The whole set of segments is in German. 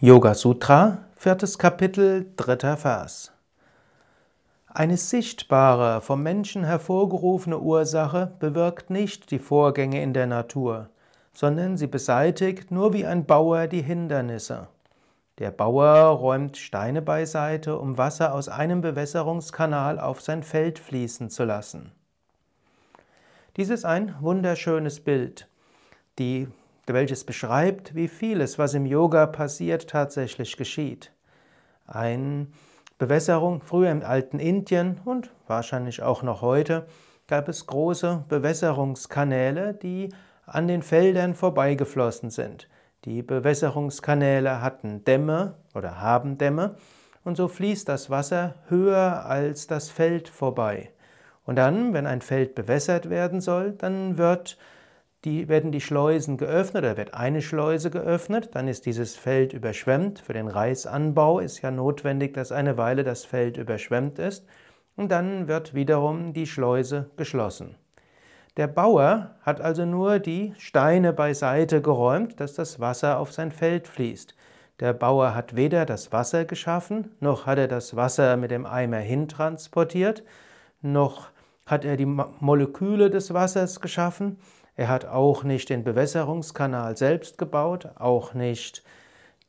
Yoga Sutra, viertes Kapitel, dritter Vers. Eine sichtbare, vom Menschen hervorgerufene Ursache bewirkt nicht die Vorgänge in der Natur, sondern sie beseitigt nur wie ein Bauer die Hindernisse. Der Bauer räumt Steine beiseite, um Wasser aus einem Bewässerungskanal auf sein Feld fließen zu lassen. Dies ist ein wunderschönes Bild. Die welches beschreibt, wie vieles, was im Yoga passiert, tatsächlich geschieht. Eine Bewässerung, früher im alten Indien und wahrscheinlich auch noch heute, gab es große Bewässerungskanäle, die an den Feldern vorbeigeflossen sind. Die Bewässerungskanäle hatten Dämme oder haben Dämme und so fließt das Wasser höher als das Feld vorbei. Und dann, wenn ein Feld bewässert werden soll, dann wird die, werden die Schleusen geöffnet oder wird eine Schleuse geöffnet, dann ist dieses Feld überschwemmt. Für den Reisanbau ist ja notwendig, dass eine Weile das Feld überschwemmt ist und dann wird wiederum die Schleuse geschlossen. Der Bauer hat also nur die Steine beiseite geräumt, dass das Wasser auf sein Feld fließt. Der Bauer hat weder das Wasser geschaffen, noch hat er das Wasser mit dem Eimer hintransportiert, noch hat er die Moleküle des Wassers geschaffen, er hat auch nicht den Bewässerungskanal selbst gebaut, auch nicht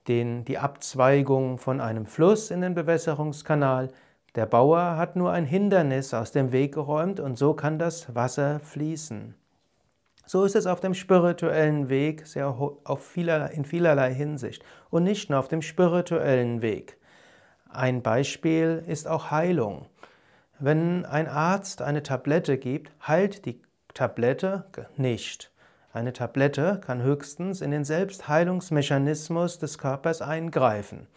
den, die Abzweigung von einem Fluss in den Bewässerungskanal. Der Bauer hat nur ein Hindernis aus dem Weg geräumt und so kann das Wasser fließen. So ist es auf dem spirituellen Weg sehr auf vielerlei, in vielerlei Hinsicht und nicht nur auf dem spirituellen Weg. Ein Beispiel ist auch Heilung. Wenn ein Arzt eine Tablette gibt, heilt die Tablette nicht. Eine Tablette kann höchstens in den Selbstheilungsmechanismus des Körpers eingreifen.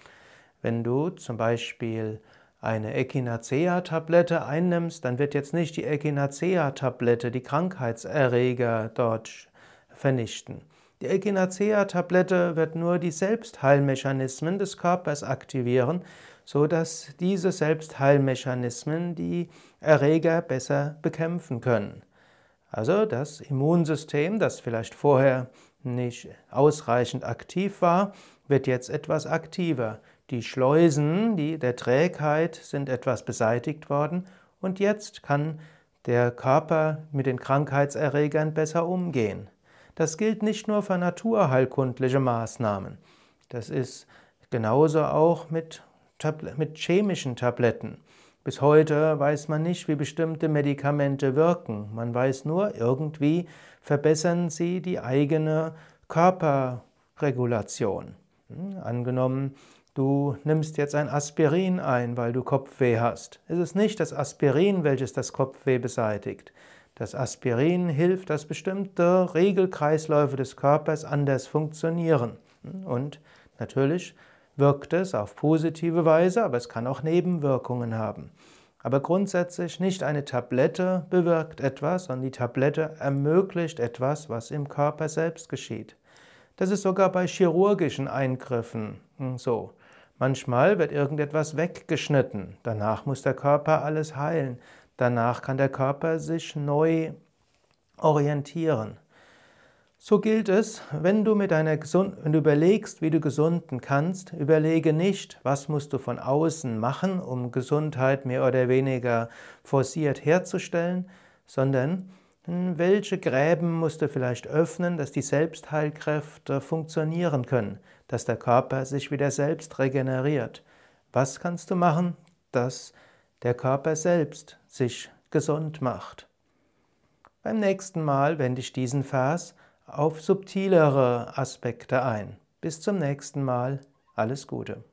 Wenn du zum Beispiel eine Echinacea-Tablette einnimmst, dann wird jetzt nicht die Echinacea-Tablette die Krankheitserreger dort vernichten. Die Echinacea-Tablette wird nur die Selbstheilmechanismen des Körpers aktivieren, so dass diese Selbstheilmechanismen die Erreger besser bekämpfen können. Also das Immunsystem, das vielleicht vorher nicht ausreichend aktiv war, wird jetzt etwas aktiver. Die Schleusen die der Trägheit sind etwas beseitigt worden und jetzt kann der Körper mit den Krankheitserregern besser umgehen. Das gilt nicht nur für naturheilkundliche Maßnahmen. Das ist genauso auch mit, mit chemischen Tabletten. Bis heute weiß man nicht, wie bestimmte Medikamente wirken. Man weiß nur, irgendwie verbessern sie die eigene Körperregulation. Hm, angenommen, du nimmst jetzt ein Aspirin ein, weil du Kopfweh hast. Es ist nicht das Aspirin, welches das Kopfweh beseitigt. Das Aspirin hilft, dass bestimmte Regelkreisläufe des Körpers anders funktionieren. Hm, und natürlich wirkt es auf positive Weise, aber es kann auch Nebenwirkungen haben. Aber grundsätzlich nicht eine Tablette bewirkt etwas, sondern die Tablette ermöglicht etwas, was im Körper selbst geschieht. Das ist sogar bei chirurgischen Eingriffen hm, so. Manchmal wird irgendetwas weggeschnitten, danach muss der Körper alles heilen, danach kann der Körper sich neu orientieren. So gilt es, wenn du, mit deiner Gesund wenn du überlegst, wie du gesunden kannst, überlege nicht, was musst du von außen machen, um Gesundheit mehr oder weniger forciert herzustellen, sondern hm, welche Gräben musst du vielleicht öffnen, dass die Selbstheilkräfte funktionieren können, dass der Körper sich wieder selbst regeneriert. Was kannst du machen, dass der Körper selbst sich gesund macht? Beim nächsten Mal wende ich diesen Vers auf subtilere Aspekte ein. Bis zum nächsten Mal. Alles Gute.